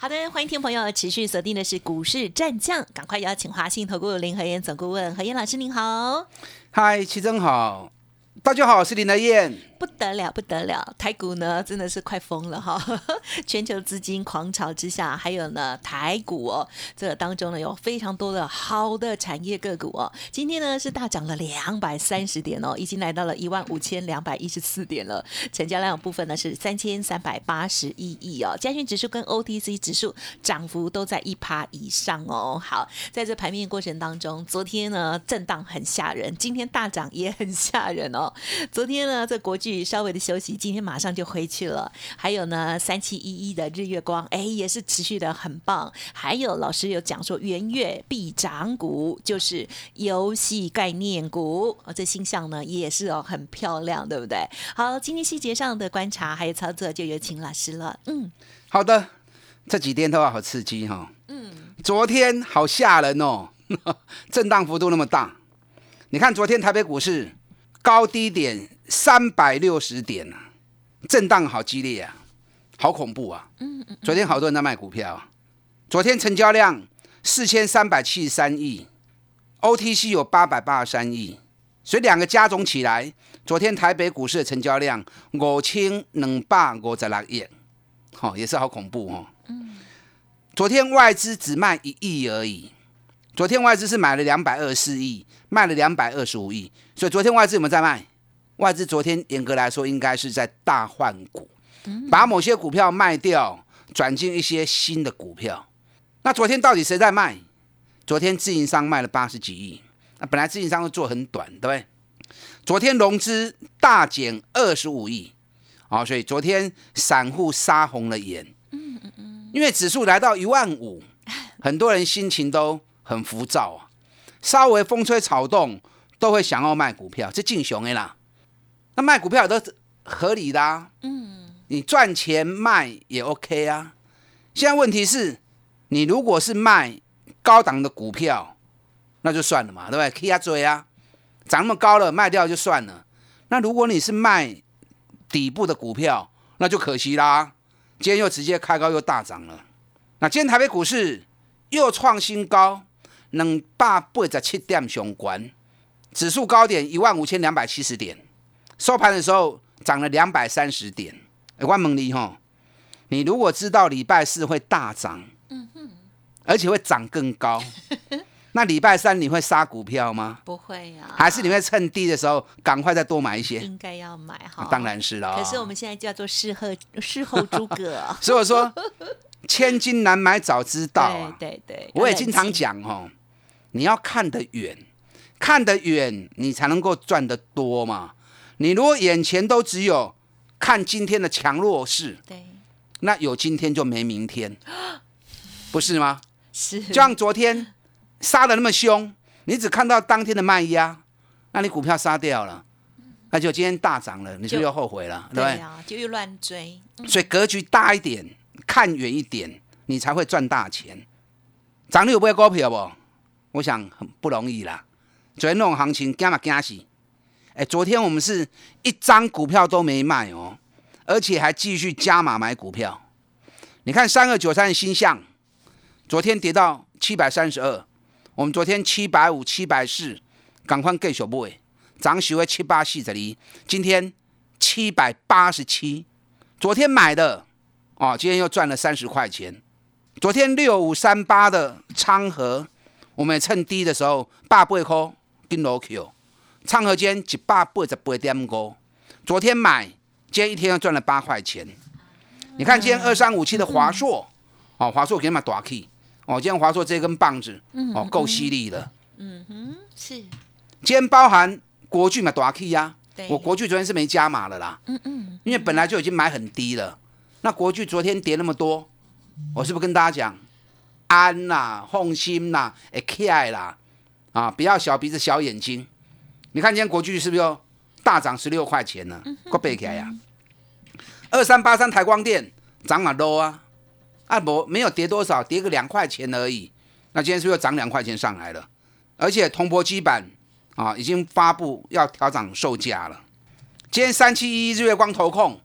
好的，欢迎听朋友持续锁定的是股市战将，赶快邀请华信投顾林和燕总顾问何燕老师，您好。嗨，齐真好，大家好，我是林德燕。不得了，不得了！台股呢，真的是快疯了哈！全球资金狂潮之下，还有呢，台股哦，这个当中呢，有非常多的好的产业个股哦。今天呢，是大涨了两百三十点哦，已经来到了一万五千两百一十四点了。成交量部分呢是三千三百八十一亿哦。加权指数跟 OTC 指数涨幅都在一趴以上哦。好，在这盘面过程当中，昨天呢震荡很吓人，今天大涨也很吓人哦。昨天呢，在国际稍微的休息，今天马上就回去了。还有呢，三七一一的日月光，哎，也是持续的很棒。还有老师有讲说，元月必涨股就是游戏概念股，哦，这星象呢也是哦很漂亮，对不对？好，今天细节上的观察还有操作，就有请老师了。嗯，好的，这几天都好刺激哈。嗯，昨天好吓人哦，震荡幅度那么大。你看昨天台北股市高低点。三百六十点啊，震荡好激烈啊，好恐怖啊！嗯嗯，昨天好多人在卖股票，昨天成交量四千三百七十三亿，OTC 有八百八十三亿，所以两个加总起来，昨天台北股市的成交量五千两百五十六亿，好也是好恐怖哦。嗯，昨天外资只卖一亿而已，昨天外资是买了两百二十四亿，卖了两百二十五亿，所以昨天外资有没有在卖？外资昨天严格来说应该是在大换股，把某些股票卖掉，转进一些新的股票。那昨天到底谁在卖？昨天自营商卖了八十几亿，那本来自营商都做很短，对不对？昨天融资大减二十五亿，啊，所以昨天散户杀红了眼。嗯嗯嗯，因为指数来到一万五，很多人心情都很浮躁啊，稍微风吹草动都会想要卖股票，这进熊的啦。那卖股票都合理的啊，嗯，你赚钱卖也 OK 啊。现在问题是，你如果是卖高档的股票，那就算了嘛，对不对？可以追啊，涨那么高了，卖掉就算了。那如果你是卖底部的股票，那就可惜啦。今天又直接开高又大涨了。那今天台北股市又创新高，能八八十七点相关，指数高点一万五千两百七十点。收盘的时候涨了两百三十点，万蒙利哈，你如果知道礼拜四会大涨，嗯哼，而且会涨更高，那礼拜三你会杀股票吗？不会呀，还是你会趁低的时候赶快再多买一些？应该要买哈，当然是了。可是我们现在叫做事后事后诸葛，所以我说千金难买早知道啊，对对，我也经常讲哦，你要看得远，看得远你才能够赚得多嘛。你如果眼前都只有看今天的强弱势，对，那有今天就没明天，不是吗？是，就像昨天杀的那么凶，你只看到当天的卖压，那你股票杀掉了，那就今天大涨了，你就又后悔了，对不对？就又乱追。所以格局大一点，看远一点，你才会赚大钱。涨你有不会股票不？我想很不容易啦。昨天那种行情，惊嘛惊死。哎，昨天我们是一张股票都没卖哦，而且还继续加码买股票。你看三二九三的新象，昨天跌到七百三十二，我们昨天七百五、七百四，赶快给小 boy 涨许为七八四这里，今天七百八十七，昨天买的哦，今天又赚了三十块钱。昨天六五三八的昌河，我们趁低的时候八百块跟罗 Q。昌河间一百八十八点五，昨天买，今天一天又赚了八块钱。你看今天二三五七的华硕，哦，华硕给你买大 K，哦，今天华硕这根棒子，哦，够犀利的。嗯哼，是。今天包含国巨买大 K 呀，我国巨昨天是没加码了啦。嗯嗯。因为本来就已经买很低了，那国巨昨天跌那么多，我是不是跟大家讲，安啦，放心啦，会起来啦，啊，不要小鼻子小眼睛。你看今天国巨是不是又大涨十六块钱呢？快背起来呀！二三八三台光电涨啊 low 啊，啊不没有跌多少，跌个两块钱而已。那今天是不是又涨两块钱上来了？而且铜箔基板啊已经发布要调涨售价了。今天三七一日月光投控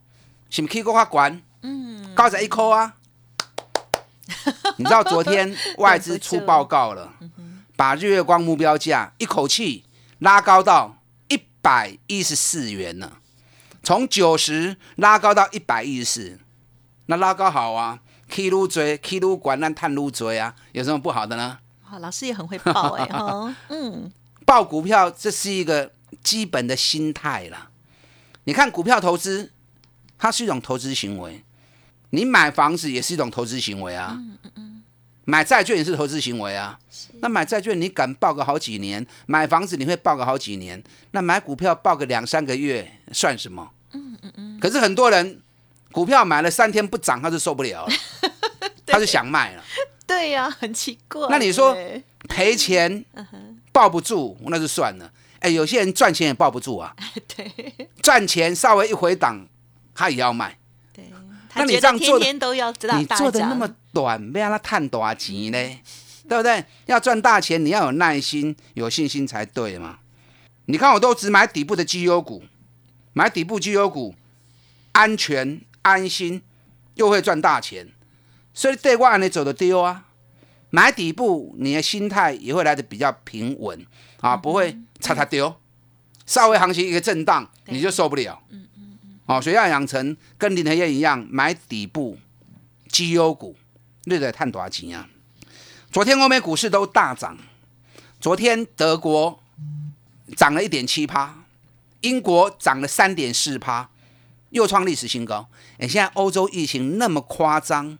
是不是 K 股发管？嗯，高在一扣啊。你知道昨天 外资出报告了，把日月光目标价一口气拉高到一百一十四元了，从九十拉高到一百一十四，那拉高好啊，K 撸追，K 撸管，那探撸追啊，有什么不好的呢？好，老师也很会报哎 哈，嗯，报股票这是一个基本的心态啦。你看股票投资，它是一种投资行为。你买房子也是一种投资行为啊，买债券也是投资行为啊。那买债券你敢报个好几年，买房子你会报个好几年，那买股票报个两三个月算什么？嗯嗯嗯。可是很多人股票买了三天不涨，他就受不了了，他就想卖了。对呀，很奇怪。那你说赔钱抱不住，那就算了。哎，有些人赚钱也抱不住啊。对，赚钱稍微一回档，他也要卖。那你这样做，天都要你做的那么短，要让他赚大钱呢？对不对？要赚大钱，你要有耐心、有信心才对嘛。你看，我都只买底部的绩优股，买底部绩优股，安全、安心，又会赚大钱，所以对外你走的丢啊。买底部，你的心态也会来的比较平稳啊，不会擦擦丢。稍微行情一个震荡，你就受不了。哦，所以要养成跟林和燕一样买底部绩优股，那得赚多少钱啊？昨天欧美股市都大涨，昨天德国涨了一点七趴，英国涨了三点四趴，又创历史新高。哎，现在欧洲疫情那么夸张，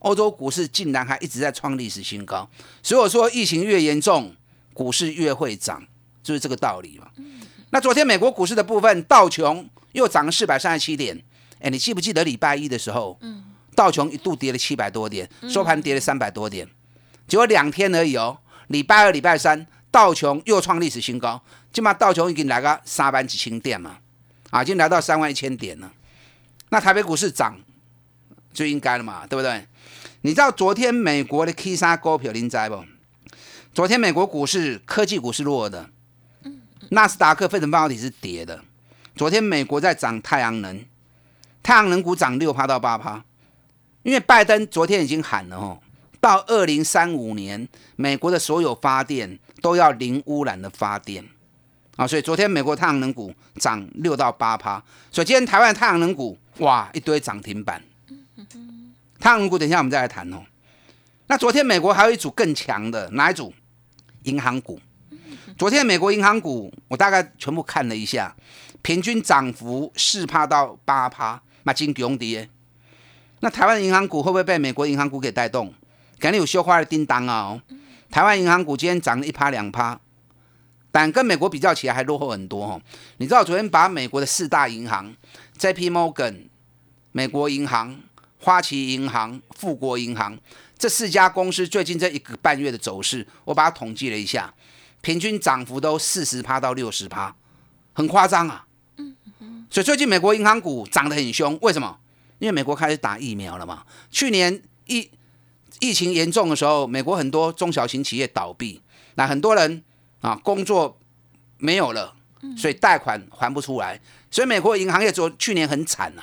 欧洲股市竟然还一直在创历史新高。所以我说，疫情越严重，股市越会涨，就是这个道理嘛。那昨天美国股市的部分，道琼。又涨了四百三十七点，哎，你记不记得礼拜一的时候，嗯，道琼一度跌了七百多点，收盘跌了三百多点，结果两天而已哦。礼拜二、礼拜三，道琼又创历史新高，起码道琼已经来个三万几千点嘛，啊，已经来到三万一千点了。那台北股市涨就应该了嘛，对不对？你知道昨天美国的 K 三股票您知不？昨天美国股市科技股是弱的，纳斯达克费城半导体是跌的。昨天美国在涨太阳能，太阳能股涨六趴到八趴，因为拜登昨天已经喊了哦，到二零三五年，美国的所有发电都要零污染的发电啊，所以昨天美国太阳能股涨六到八趴，所以今天台湾太阳能股哇一堆涨停板，太阳能股等一下我们再来谈哦。那昨天美国还有一组更强的哪一组？银行股。昨天美国银行股我大概全部看了一下。平均涨幅四趴到八趴，那金强跌。那台湾银行股会不会被美国银行股给带动？肯定有修花的叮当啊！台湾银行股今天涨了一趴两趴，但跟美国比较起来还落后很多哦。你知道昨天把美国的四大银行 J.P. Morgan、美国银行、花旗银行、富国银行这四家公司最近这一个半月的走势，我把它统计了一下，平均涨幅都四十趴到六十趴，很夸张啊！所以最近美国银行股涨得很凶，为什么？因为美国开始打疫苗了嘛。去年疫疫情严重的时候，美国很多中小型企业倒闭，那很多人啊工作没有了，所以贷款还不出来，所以美国银行业做去年很惨呐。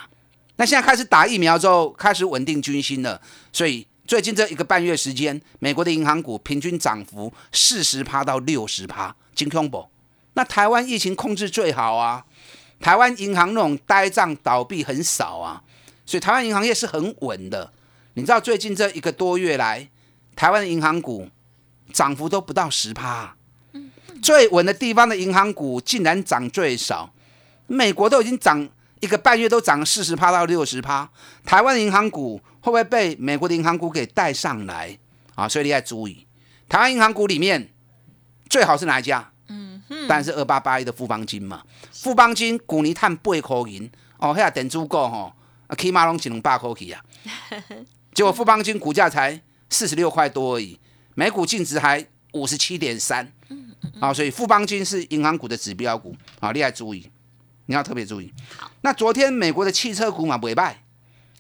那现在开始打疫苗之后，开始稳定军心了，所以最近这一个半月时间，美国的银行股平均涨幅四十趴到六十趴，金恐怖。那台湾疫情控制最好啊。台湾银行那种呆账倒闭很少啊，所以台湾银行业是很稳的。你知道最近这一个多月来，台湾的银行股涨幅都不到十趴，最稳的地方的银行股竟然涨最少。美国都已经涨一个半月都涨四十趴到六十趴，台湾的银行股会不会被美国的银行股给带上来啊？所以你要注意，台湾银行股里面最好是哪一家？当然是二八八一的富邦金嘛，富邦金股尼碳八块银哦，遐等足够吼，起码拢一两百块去啊。结果富邦金股价才四十六块多而已，每股净值还五十七点三，啊，所以富邦金是银行股的指标股啊，你要注意，你要特别注意。那昨天美国的汽车股嘛，尾败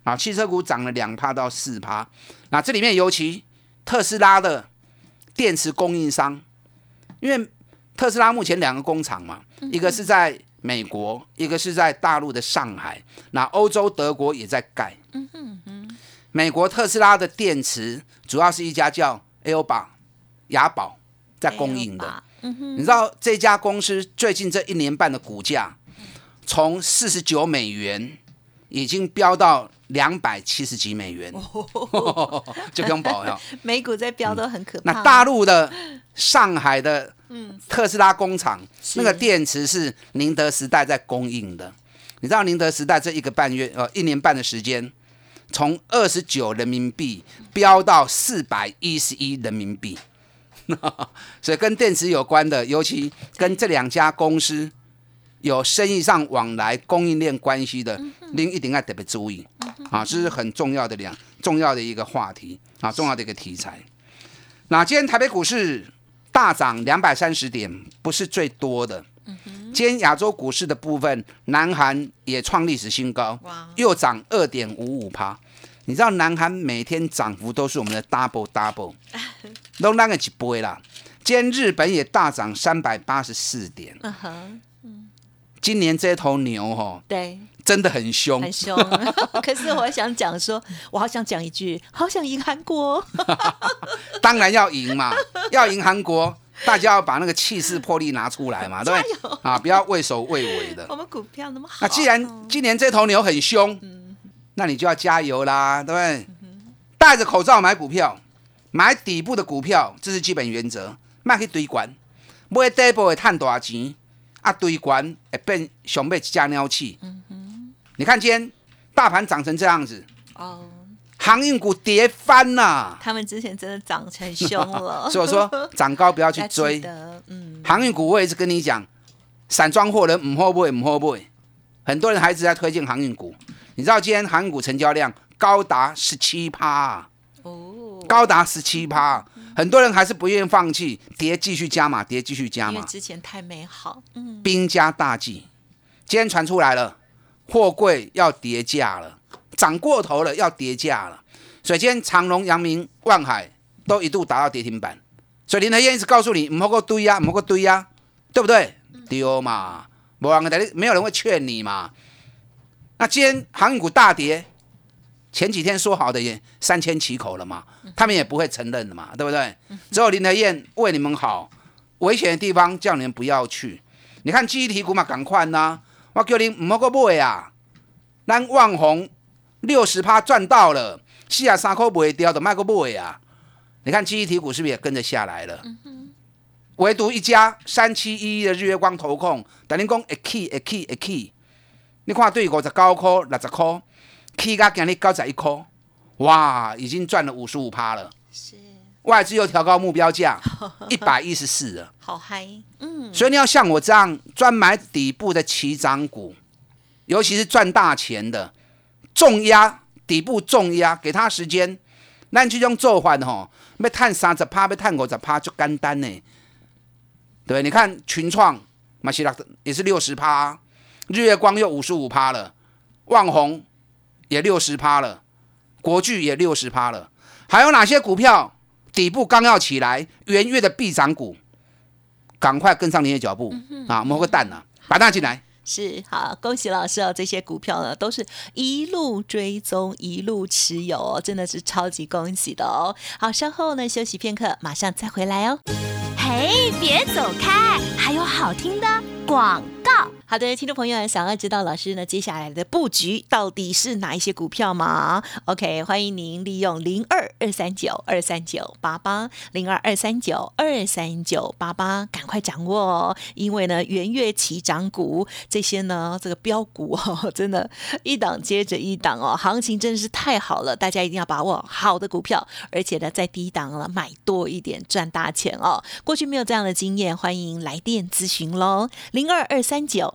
啊，汽车股涨了两趴到四趴。那这里面尤其特斯拉的电池供应商，因为特斯拉目前两个工厂嘛，一个是在美国，一个是在大陆的上海，那欧洲德国也在盖。美国特斯拉的电池主要是一家叫 LBA 雅宝在供应的。你知道这家公司最近这一年半的股价从四十九美元已经飙到两百七十几美元，就不用保了。美股在飙都很可怕。那大陆的上海的特斯拉工厂，那个电池是宁德时代在供应的。你知道宁德时代这一个半月呃一年半的时间，从二十九人民币飙到四百一十一人民币，所以跟电池有关的，尤其跟这两家公司有生意上往来、供应链关系的，您一定要特别注意啊，这是很重要的两重要的一个话题啊，重要的一个题材。那今天台北股市大涨两百三十点，不是最多的。今天亚洲股市的部分，南韩也创历史新高，又涨二点五五趴。你知道南韩每天涨幅都是我们的 double double，都那个几倍啦。今天日本也大涨三百八十四点。嗯哼，今年这头牛哈，对，真的很凶，很凶。可是我想讲说，我好想讲一句，好想赢韩国。当然要赢嘛，要赢韩国。大家要把那个气势魄力拿出来嘛，对不对？啊，不要畏首畏尾的。我们股票那么好，那既然今年这头牛很凶，那你就要加油啦，对不对？戴着口罩买股票，买底部的股票，这是基本原则。卖去堆管，买底部会赚大钱，啊，堆管会变上尾一架鸟气。你看今天大盘涨成这样子。哦。航运股跌翻了，他们之前真的涨成凶了，所以我说涨高不要去追。嗯，航运股我也是跟你讲，散装货人唔好不会唔好不会，很多人还一直在推荐航运股。你知道今天航运股成交量高达十七趴，哦，高达十七趴，很多人还是不愿意放弃，跌继续加码，跌继续加码。因为之前太美好，嗯，兵家大忌，今天传出来了，货柜要跌价了。涨过头了，要跌价了。所以今天长隆、阳明、万海都一度达到跌停板。所以林德燕一直告诉你，唔好个堆呀，唔好个堆呀，对不对？丢嘛，没人没有人会劝你嘛。那今天航运股大跌，前几天说好的也三千起口了嘛，他们也不会承认的嘛，对不对？只有林德燕为你们好，危险的地方叫你们不要去。你看记忆体股嘛，赶快呐！我叫你唔好个买啊，咱万红。六十趴赚到了，四啊三块不会掉的，卖个不会啊！你看记忆体股是不是也跟着下来了？唯独一家三七一一的日月光投控，等于讲一起一起一起，你看对五十九块六十块，起价今日九十一块，哇，已经赚了五十五趴了。是外资又调高目标价 一百一十四了，好嗨！嗯，所以你要像我这样专买底部的起涨股，尤其是赚大钱的。重压底部重压，给他时间，咱这种做法吼，要探三十趴，要探五十趴就简单呢。对，你看群创马西拉也是六十趴，日月光又五十五趴了，旺宏也六十趴了，国巨也六十趴了，还有哪些股票底部刚要起来，元月的必涨股，赶快跟上您的脚步啊！摸个蛋啊，把蛋进来。是好，恭喜老师哦！这些股票呢，都是一路追踪、一路持有哦，真的是超级恭喜的哦！好，稍后呢休息片刻，马上再回来哦。嘿，别走开，还有好听的广告。好的，听众朋友，想要知道老师呢接下来的布局到底是哪一些股票吗？OK，欢迎您利用零二二三九二三九八八零二二三九二三九八八，赶快掌握哦！因为呢，元月起涨股这些呢，这个标股哦，真的，一档接着一档哦，行情真的是太好了，大家一定要把握好的股票，而且呢，在低档了买多一点，赚大钱哦！过去没有这样的经验，欢迎来电咨询喽，零二二三九。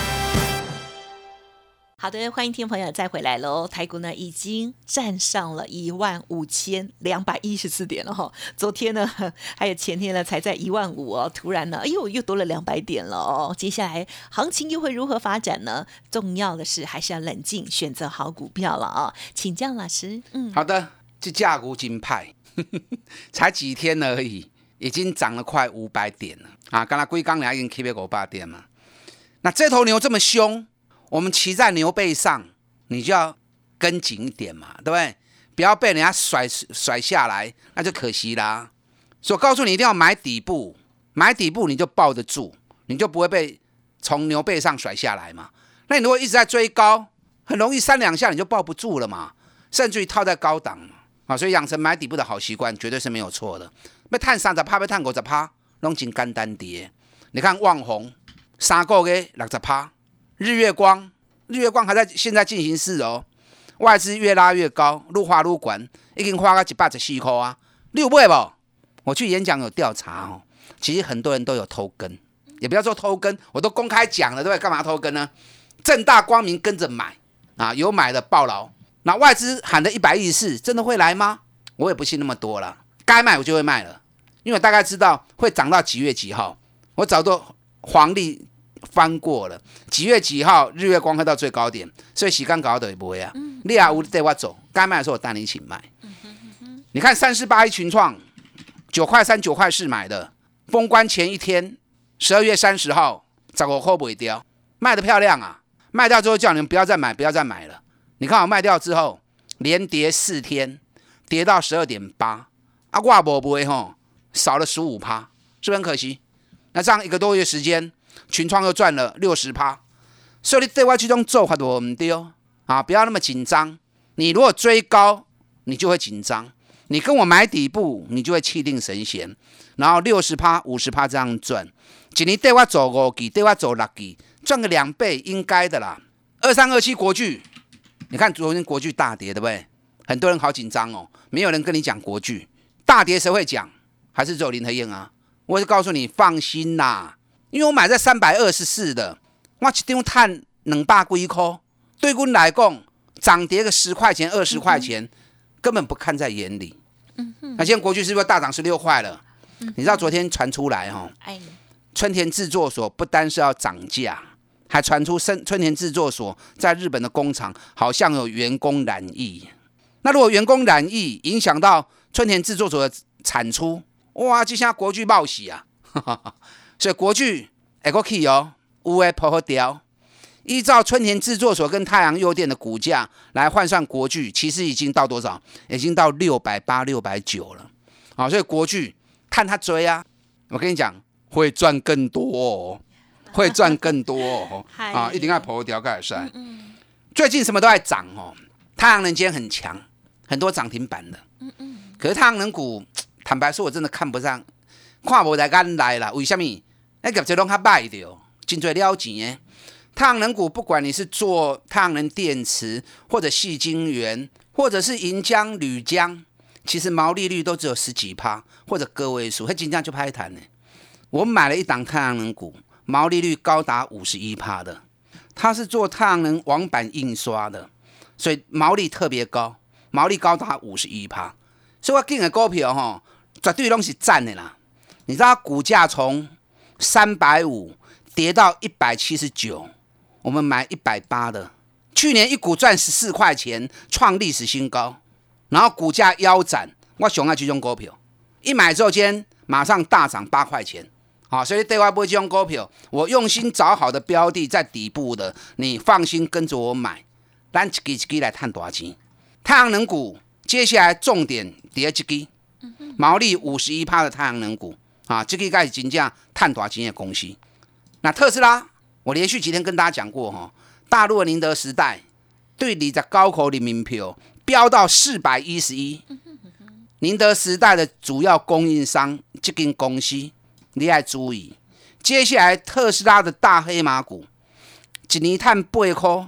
好的，欢迎听朋友再回来喽。台股呢已经站上了一万五千两百一十四点了哈。昨天呢还有前天呢才在一万五哦，突然呢哎呦又多了两百点了哦。接下来行情又会如何发展呢？重要的是还是要冷静选择好股票了啊。请教老师，嗯，好的，这价股金派才几天而已，已经涨了快五百点了啊！刚才龟刚俩已经 K 别五百点嘛。那这头牛这么凶。我们骑在牛背上，你就要跟紧一点嘛，对不对？不要被人家甩甩下来，那就可惜啦。所以告诉你，一定要买底部，买底部你就抱得住，你就不会被从牛背上甩下来嘛。那你如果一直在追高，很容易三两下你就抱不住了嘛，甚至于套在高档嘛。啊，所以养成买底部的好习惯，绝对是没有错的。被探三十趴，被探五十趴，弄进干单跌。你看旺红三个月六十趴。日月光，日月光还在现在进行式哦，外资越拉越高，路花路管已经花个一百十四块啊，六倍不？我去演讲有调查哦，其实很多人都有偷跟，也不要说偷跟，我都公开讲了，对不对？干嘛偷跟呢？正大光明跟着买啊，有买的爆牢。那外资喊的一百一十四，真的会来吗？我也不信那么多了，该卖我就会卖了，因为我大概知道会涨到几月几号，我早都黄历。翻过了几月几号，日月光会到最高点，所以时间搞的也不会啊。你啊，我带我走，该卖的时候我带你一起卖。你看三四八一群创，九块三九块四买的，封关前一天，十二月三十号，找个货不会掉，卖的漂亮啊！卖掉之后叫你们不要再买，不要再买了。你看我卖掉之后，连跌四天，跌到十二点八，啊，挂波不会吼，少了十五趴，是不是很可惜？那这样一个多月时间。群创又赚了六十趴，所以你对外这种做法多唔丢啊！不要那么紧张。你如果追高，你就会紧张；你跟我买底部，你就会气定神闲。然后六十趴、五十趴这样赚，今年对外走五季，对外走六季，赚个两倍应该的啦。二三二七国巨，你看昨天国巨大跌，对不对？很多人好紧张哦，没有人跟你讲国巨大跌，谁会讲？还是只有林和燕啊？我是告诉你，放心啦。因为我买在三百二十四的，我一张碳两百几块，对我来讲涨跌个十块钱、二十块钱，根本不看在眼里。那现在国巨是不是大涨十六块了？你知道昨天传出来哈，哎春田制作所不单是要涨价，还传出生春田制作所在日本的工厂好像有员工染疫。那如果员工染疫影响到春田制作所的产出，哇，就像国巨报喜啊！所以国巨还可以哦，乌诶破好掉。依照春田制作所跟太阳诱电的股价来换算国巨，其实已经到多少？已经到六百八、六百九了。好，所以国巨看他追啊，我跟你讲会赚更多，哦，会赚更多哦。啊，一定要破掉改善。最近什么都在涨哦，太阳能今天很强，很多涨停板的。嗯嗯。可是太阳能股，坦白说，我真的看不上，看不来眼来了。为什么？那个这拢较歹的，真最了钱诶。太阳能股，不管你是做太阳能电池，或者细晶圆，或者是银浆、铝浆，其实毛利率都只有十几趴，或者个位数，还金浆就拍谈呢。我买了一档太阳能股，毛利率高达五十一趴的，它是做太阳能网板印刷的，所以毛利特别高，毛利高达五十一趴。所以我进的股票吼，绝对拢是赚的啦。你知道股价从三百五跌到一百七十九，我们买一百八的，去年一股赚十四块钱，创历史新高。然后股价腰斩，我熊爱这种股票，一买之后今天马上大涨八块钱。好，所以对外不会这种股票，我用心找好的标的在底部的，你放心跟着我买，咱一支一支来探多少钱。太阳能股接下来重点跌一支，毛利五十一趴的太阳能股。啊，这个该是真正探大钱的公司。那特斯拉，我连续几天跟大家讲过哈，大陆的宁德时代对二十九块人民票飙到四百一十一。宁德时代的主要供应商这间公司，你要注意，接下来特斯拉的大黑马股，一年碳八块，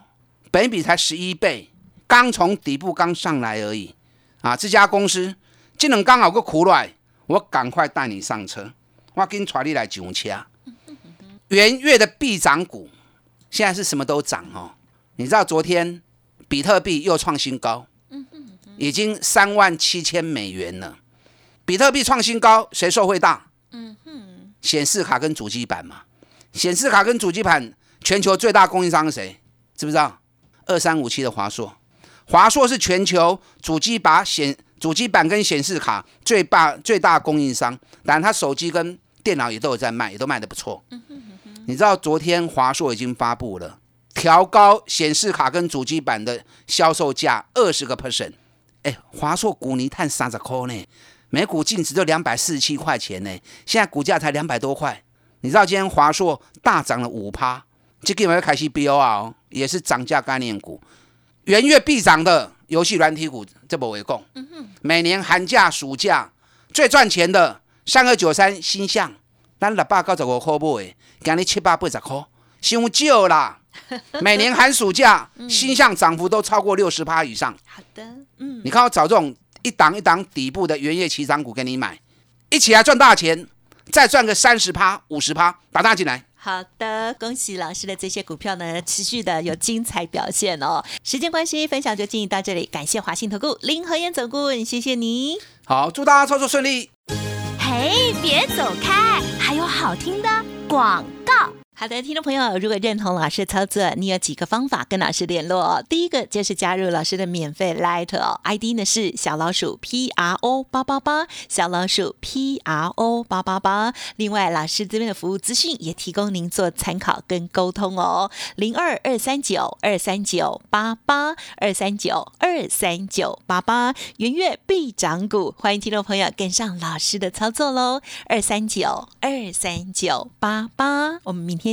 本比才十一倍，刚从底部刚上来而已啊！这家公司这能刚好个苦来，我赶快带你上车，我跟带你来上车。元月的必涨股，现在是什么都涨哦。你知道昨天比特币又创新高。已经三万七千美元了，比特币创新高，谁受惠大？嗯哼，显示卡跟主机板嘛。显示卡跟主机板全球最大供应商是谁？知不知道？二三五七的华硕，华硕是全球主机把显主机板跟显示卡最大最大供应商，当然它手机跟电脑也都有在卖，也都卖的不错。你知道昨天华硕已经发布了调高显示卡跟主机板的销售价二十个 percent。哎，华硕股泥碳三十块呢，每股净值就两百四十七块钱呢，现在股价才两百多块。你知道今天华硕大涨了五趴，这个要开始飙啊，也是涨价概念股，元月必涨的游戏软体股，这不为供。每年寒假暑假最赚钱的三二九三星象，咱六百九十五块买，今日七百八十块，伤少啦。每年寒暑假星象涨幅都超过六十趴以上。好的，嗯，你看我找这种一档一档底部的原业起涨股给你买，一起来赚大钱，再赚个三十趴、五十趴，打大进来。好的，恭喜老师的这些股票呢，持续的有精彩表现哦。时间关系，分享就进行到这里，感谢华信投顾林和燕总顾问，谢谢你。好，祝大家操作顺利。嘿，别走开，还有好听的广告。好的，听众朋友，如果认同老师的操作，你有几个方法跟老师联络。第一个就是加入老师的免费 Light 哦，ID 呢是小老鼠 P R O 八八八，小老鼠 P R O 八八八。另外，老师这边的服务资讯也提供您做参考跟沟通哦，零二二三九二三九八八二三九二三九八八，圆月必涨股，欢迎听众朋友跟上老师的操作喽，二三九二三九八八，我们明。天